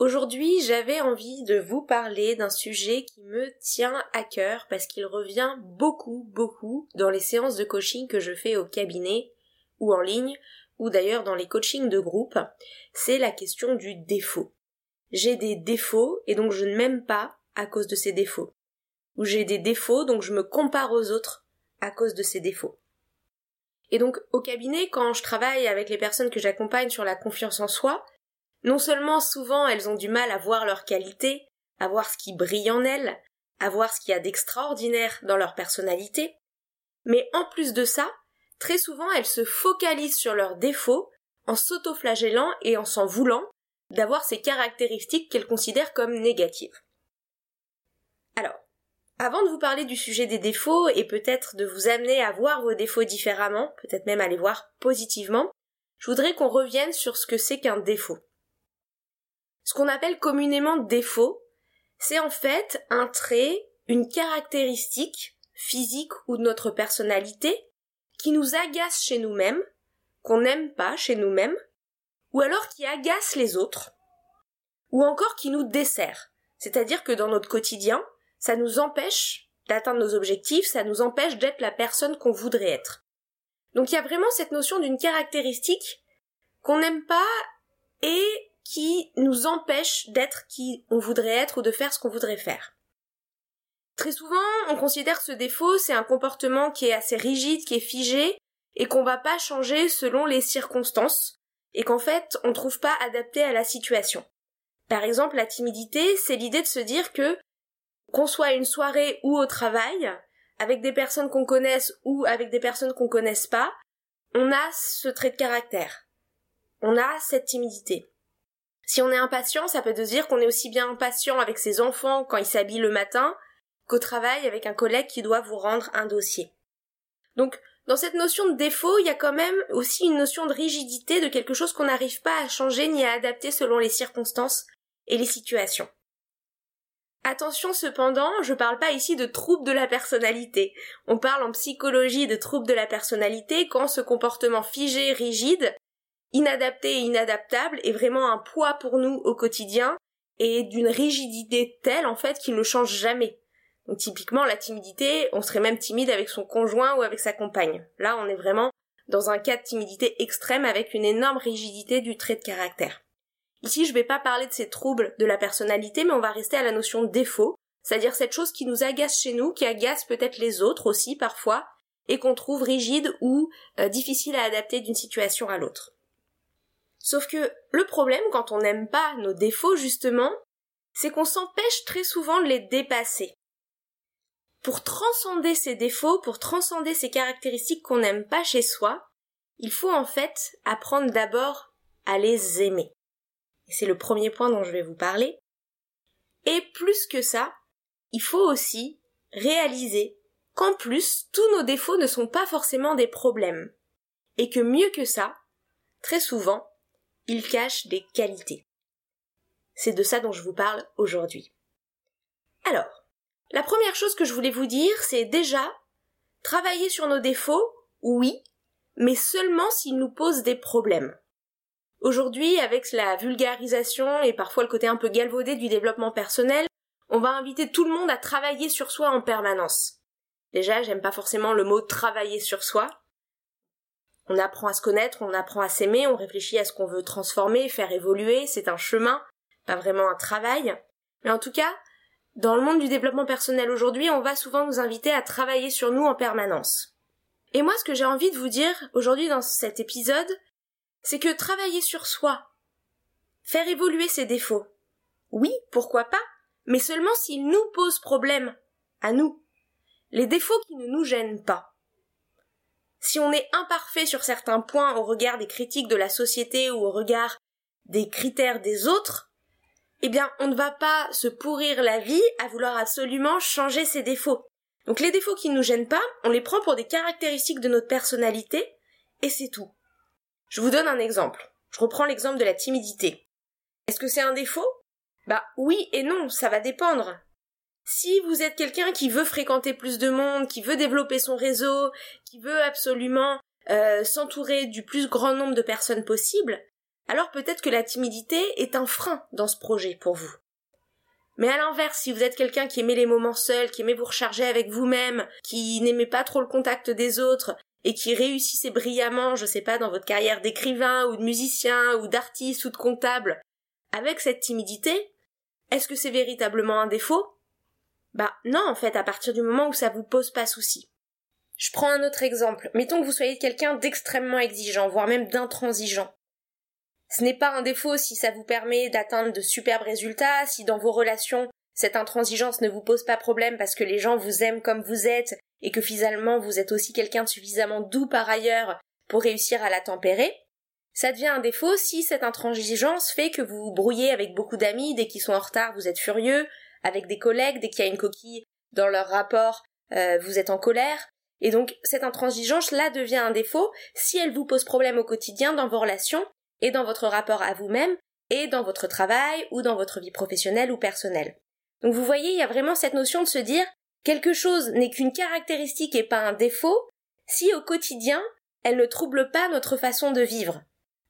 Aujourd'hui, j'avais envie de vous parler d'un sujet qui me tient à cœur parce qu'il revient beaucoup, beaucoup dans les séances de coaching que je fais au cabinet ou en ligne ou d'ailleurs dans les coachings de groupe. C'est la question du défaut. J'ai des défauts et donc je ne m'aime pas à cause de ces défauts. Ou j'ai des défauts donc je me compare aux autres à cause de ces défauts. Et donc au cabinet, quand je travaille avec les personnes que j'accompagne sur la confiance en soi, non seulement souvent elles ont du mal à voir leurs qualités, à voir ce qui brille en elles, à voir ce qu'il y a d'extraordinaire dans leur personnalité, mais en plus de ça, très souvent elles se focalisent sur leurs défauts en s'autoflagellant et en s'en voulant d'avoir ces caractéristiques qu'elles considèrent comme négatives. Alors, avant de vous parler du sujet des défauts et peut-être de vous amener à voir vos défauts différemment, peut-être même à les voir positivement, je voudrais qu'on revienne sur ce que c'est qu'un défaut. Ce qu'on appelle communément défaut, c'est en fait un trait, une caractéristique physique ou de notre personnalité qui nous agace chez nous-mêmes, qu'on n'aime pas chez nous-mêmes, ou alors qui agace les autres, ou encore qui nous dessert. C'est-à-dire que dans notre quotidien, ça nous empêche d'atteindre nos objectifs, ça nous empêche d'être la personne qu'on voudrait être. Donc il y a vraiment cette notion d'une caractéristique qu'on n'aime pas et qui nous empêche d'être qui on voudrait être ou de faire ce qu'on voudrait faire. Très souvent, on considère ce défaut, c'est un comportement qui est assez rigide, qui est figé, et qu'on va pas changer selon les circonstances, et qu'en fait, on trouve pas adapté à la situation. Par exemple, la timidité, c'est l'idée de se dire que qu'on soit à une soirée ou au travail, avec des personnes qu'on connaisse ou avec des personnes qu'on connaisse pas, on a ce trait de caractère. On a cette timidité. Si on est impatient, ça peut dire qu'on est aussi bien impatient avec ses enfants quand ils s'habillent le matin qu'au travail avec un collègue qui doit vous rendre un dossier. Donc, dans cette notion de défaut, il y a quand même aussi une notion de rigidité de quelque chose qu'on n'arrive pas à changer ni à adapter selon les circonstances et les situations. Attention cependant, je parle pas ici de troubles de la personnalité. On parle en psychologie de troubles de la personnalité quand ce comportement figé, rigide, inadapté et inadaptable est vraiment un poids pour nous au quotidien et d'une rigidité telle en fait qu'il ne change jamais. Typiquement la timidité, on serait même timide avec son conjoint ou avec sa compagne. Là, on est vraiment dans un cas de timidité extrême avec une énorme rigidité du trait de caractère. Ici, je vais pas parler de ces troubles de la personnalité, mais on va rester à la notion de défaut, c'est-à-dire cette chose qui nous agace chez nous, qui agace peut-être les autres aussi parfois, et qu'on trouve rigide ou euh, difficile à adapter d'une situation à l'autre. Sauf que le problème quand on n'aime pas nos défauts justement, c'est qu'on s'empêche très souvent de les dépasser. Pour transcender ces défauts, pour transcender ces caractéristiques qu'on n'aime pas chez soi, il faut en fait apprendre d'abord à les aimer c'est le premier point dont je vais vous parler. Et plus que ça, il faut aussi réaliser qu'en plus, tous nos défauts ne sont pas forcément des problèmes. Et que mieux que ça, très souvent, ils cachent des qualités. C'est de ça dont je vous parle aujourd'hui. Alors, la première chose que je voulais vous dire, c'est déjà travailler sur nos défauts, oui, mais seulement s'ils nous posent des problèmes. Aujourd'hui, avec la vulgarisation et parfois le côté un peu galvaudé du développement personnel, on va inviter tout le monde à travailler sur soi en permanence. Déjà, j'aime pas forcément le mot travailler sur soi. On apprend à se connaître, on apprend à s'aimer, on réfléchit à ce qu'on veut transformer, faire évoluer, c'est un chemin, pas vraiment un travail. Mais en tout cas, dans le monde du développement personnel aujourd'hui, on va souvent nous inviter à travailler sur nous en permanence. Et moi, ce que j'ai envie de vous dire aujourd'hui dans cet épisode, c'est que travailler sur soi, faire évoluer ses défauts, oui, pourquoi pas, mais seulement s'ils nous posent problème, à nous. Les défauts qui ne nous gênent pas. Si on est imparfait sur certains points au regard des critiques de la société ou au regard des critères des autres, eh bien, on ne va pas se pourrir la vie à vouloir absolument changer ses défauts. Donc les défauts qui ne nous gênent pas, on les prend pour des caractéristiques de notre personnalité, et c'est tout. Je vous donne un exemple. Je reprends l'exemple de la timidité. Est-ce que c'est un défaut? Bah oui et non, ça va dépendre. Si vous êtes quelqu'un qui veut fréquenter plus de monde, qui veut développer son réseau, qui veut absolument euh, s'entourer du plus grand nombre de personnes possible, alors peut-être que la timidité est un frein dans ce projet pour vous. Mais à l'inverse, si vous êtes quelqu'un qui aimait les moments seuls, qui aimait vous recharger avec vous-même, qui n'aimait pas trop le contact des autres, et qui réussissait brillamment, je sais pas, dans votre carrière d'écrivain ou de musicien ou d'artiste ou de comptable, avec cette timidité, est-ce que c'est véritablement un défaut? Bah non, en fait, à partir du moment où ça vous pose pas souci. Je prends un autre exemple. Mettons que vous soyez quelqu'un d'extrêmement exigeant, voire même d'intransigeant. Ce n'est pas un défaut si ça vous permet d'atteindre de superbes résultats, si dans vos relations cette intransigeance ne vous pose pas problème parce que les gens vous aiment comme vous êtes et que finalement vous êtes aussi quelqu'un de suffisamment doux par ailleurs pour réussir à la tempérer. Ça devient un défaut si cette intransigeance fait que vous vous brouillez avec beaucoup d'amis, dès qu'ils sont en retard vous êtes furieux, avec des collègues, dès qu'il y a une coquille dans leur rapport, euh, vous êtes en colère. Et donc cette intransigeance là devient un défaut si elle vous pose problème au quotidien dans vos relations et dans votre rapport à vous-même, et dans votre travail, ou dans votre vie professionnelle ou personnelle. Donc vous voyez, il y a vraiment cette notion de se dire quelque chose n'est qu'une caractéristique et pas un défaut si au quotidien elle ne trouble pas notre façon de vivre.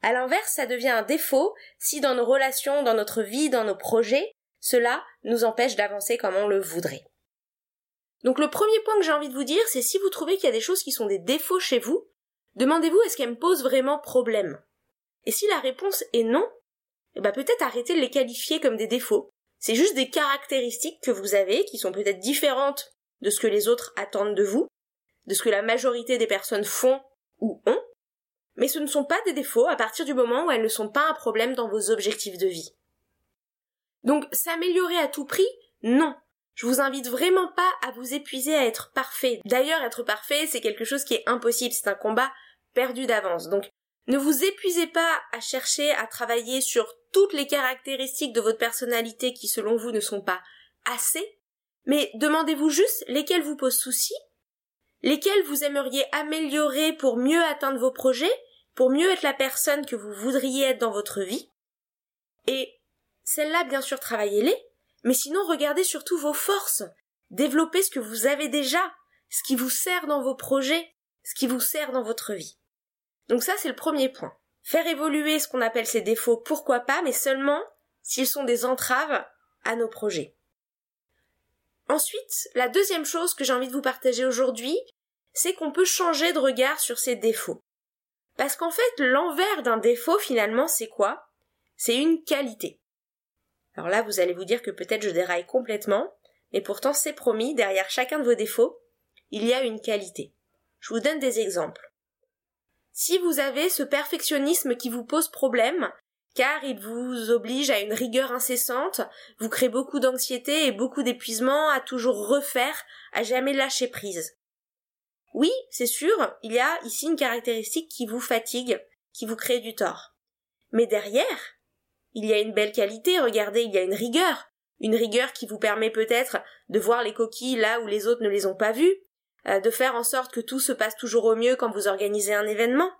À l'inverse, ça devient un défaut si dans nos relations, dans notre vie, dans nos projets, cela nous empêche d'avancer comme on le voudrait. Donc le premier point que j'ai envie de vous dire, c'est si vous trouvez qu'il y a des choses qui sont des défauts chez vous, demandez-vous est-ce qu'elles me posent vraiment problème? Et si la réponse est non, eh ben peut-être arrêtez de les qualifier comme des défauts. C'est juste des caractéristiques que vous avez qui sont peut-être différentes de ce que les autres attendent de vous, de ce que la majorité des personnes font ou ont, mais ce ne sont pas des défauts à partir du moment où elles ne sont pas un problème dans vos objectifs de vie. Donc s'améliorer à tout prix, non. Je vous invite vraiment pas à vous épuiser à être parfait. D'ailleurs, être parfait, c'est quelque chose qui est impossible, c'est un combat perdu d'avance. Donc ne vous épuisez pas à chercher à travailler sur toutes les caractéristiques de votre personnalité qui selon vous ne sont pas assez, mais demandez-vous juste lesquelles vous posent souci, lesquelles vous aimeriez améliorer pour mieux atteindre vos projets, pour mieux être la personne que vous voudriez être dans votre vie. Et celles-là, bien sûr, travaillez-les, mais sinon regardez surtout vos forces, développez ce que vous avez déjà, ce qui vous sert dans vos projets, ce qui vous sert dans votre vie. Donc ça, c'est le premier point. Faire évoluer ce qu'on appelle ces défauts, pourquoi pas, mais seulement s'ils sont des entraves à nos projets. Ensuite, la deuxième chose que j'ai envie de vous partager aujourd'hui, c'est qu'on peut changer de regard sur ces défauts. Parce qu'en fait, l'envers d'un défaut, finalement, c'est quoi? C'est une qualité. Alors là, vous allez vous dire que peut-être je déraille complètement, mais pourtant c'est promis, derrière chacun de vos défauts, il y a une qualité. Je vous donne des exemples. Si vous avez ce perfectionnisme qui vous pose problème, car il vous oblige à une rigueur incessante, vous crée beaucoup d'anxiété et beaucoup d'épuisement à toujours refaire, à jamais lâcher prise. Oui, c'est sûr, il y a ici une caractéristique qui vous fatigue, qui vous crée du tort. Mais derrière, il y a une belle qualité, regardez, il y a une rigueur, une rigueur qui vous permet peut-être de voir les coquilles là où les autres ne les ont pas vues, euh, de faire en sorte que tout se passe toujours au mieux quand vous organisez un événement.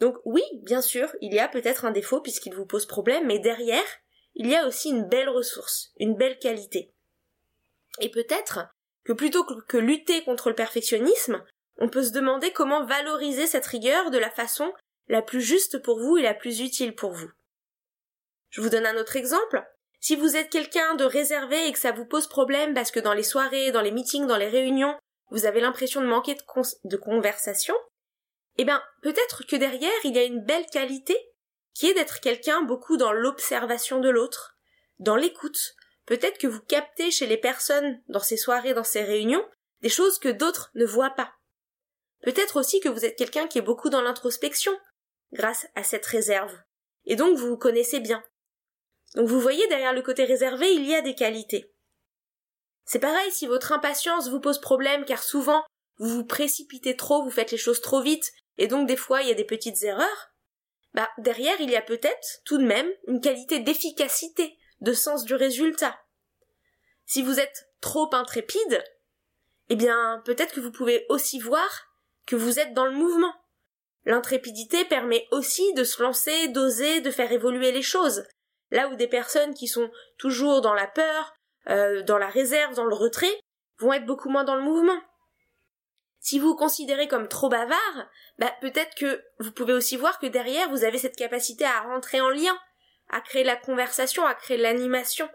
Donc oui, bien sûr, il y a peut-être un défaut puisqu'il vous pose problème, mais derrière, il y a aussi une belle ressource, une belle qualité. Et peut-être que plutôt que lutter contre le perfectionnisme, on peut se demander comment valoriser cette rigueur de la façon la plus juste pour vous et la plus utile pour vous. Je vous donne un autre exemple. Si vous êtes quelqu'un de réservé et que ça vous pose problème parce que dans les soirées, dans les meetings, dans les réunions, vous avez l'impression de manquer de, conversation, eh bien, peut-être que derrière, il y a une belle qualité qui est d'être quelqu'un beaucoup dans l'observation de l'autre, dans l'écoute. Peut-être que vous captez chez les personnes dans ces soirées, dans ces réunions, des choses que d'autres ne voient pas. Peut-être aussi que vous êtes quelqu'un qui est beaucoup dans l'introspection, grâce à cette réserve. Et donc vous vous connaissez bien. Donc vous voyez derrière le côté réservé, il y a des qualités. C'est pareil si votre impatience vous pose problème car souvent vous vous précipitez trop, vous faites les choses trop vite et donc des fois il y a des petites erreurs. Bah derrière il y a peut-être tout de même une qualité d'efficacité de sens du résultat. Si vous êtes trop intrépide, eh bien, peut-être que vous pouvez aussi voir que vous êtes dans le mouvement. L'intrépidité permet aussi de se lancer, d'oser, de faire évoluer les choses. Là où des personnes qui sont toujours dans la peur, euh, dans la réserve, dans le retrait, vont être beaucoup moins dans le mouvement. Si vous vous considérez comme trop bavard, bah, peut-être que vous pouvez aussi voir que derrière vous avez cette capacité à rentrer en lien, à créer la conversation, à créer l'animation.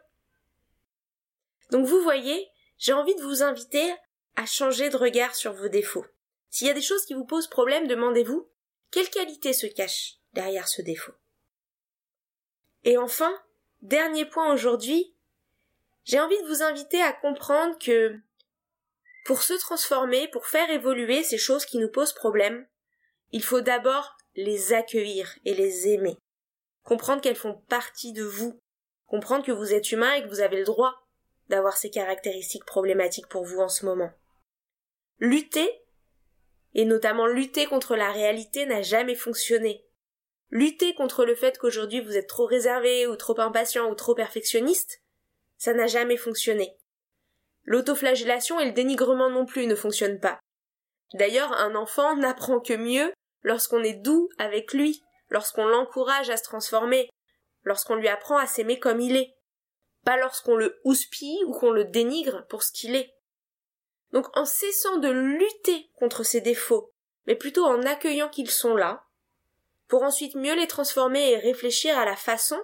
Donc vous voyez, j'ai envie de vous inviter à changer de regard sur vos défauts. S'il y a des choses qui vous posent problème, demandez-vous quelle qualité se cache derrière ce défaut? Et enfin, dernier point aujourd'hui, j'ai envie de vous inviter à comprendre que pour se transformer, pour faire évoluer ces choses qui nous posent problème, il faut d'abord les accueillir et les aimer. Comprendre qu'elles font partie de vous. Comprendre que vous êtes humain et que vous avez le droit d'avoir ces caractéristiques problématiques pour vous en ce moment. Lutter, et notamment lutter contre la réalité n'a jamais fonctionné. Lutter contre le fait qu'aujourd'hui vous êtes trop réservé ou trop impatient ou trop perfectionniste, ça n'a jamais fonctionné. L'autoflagellation et le dénigrement non plus ne fonctionnent pas. D'ailleurs, un enfant n'apprend que mieux lorsqu'on est doux avec lui, lorsqu'on l'encourage à se transformer, lorsqu'on lui apprend à s'aimer comme il est, pas lorsqu'on le houspille ou qu'on le dénigre pour ce qu'il est. Donc en cessant de lutter contre ses défauts, mais plutôt en accueillant qu'ils sont là, pour ensuite mieux les transformer et réfléchir à la façon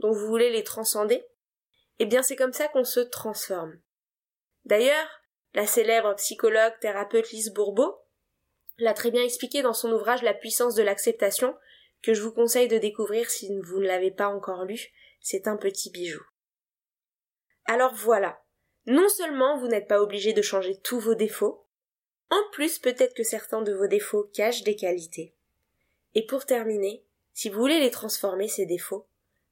dont vous voulez les transcender, eh bien c'est comme ça qu'on se transforme. D'ailleurs, la célèbre psychologue thérapeute Lise Bourbeau l'a très bien expliqué dans son ouvrage La puissance de l'acceptation, que je vous conseille de découvrir si vous ne l'avez pas encore lu, c'est un petit bijou. Alors voilà. Non seulement vous n'êtes pas obligé de changer tous vos défauts, en plus peut-être que certains de vos défauts cachent des qualités. Et pour terminer, si vous voulez les transformer, ces défauts,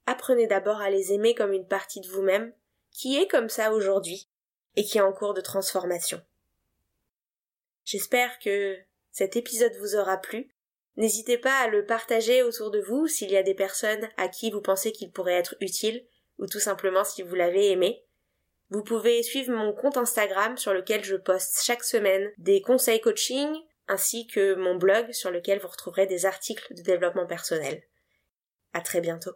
apprenez d'abord à les aimer comme une partie de vous-même, qui est comme ça aujourd'hui, et qui est en cours de transformation. J'espère que cet épisode vous aura plu. N'hésitez pas à le partager autour de vous s'il y a des personnes à qui vous pensez qu'il pourrait être utile, ou tout simplement si vous l'avez aimé. Vous pouvez suivre mon compte Instagram sur lequel je poste chaque semaine des conseils coaching, ainsi que mon blog sur lequel vous retrouverez des articles de développement personnel. À très bientôt.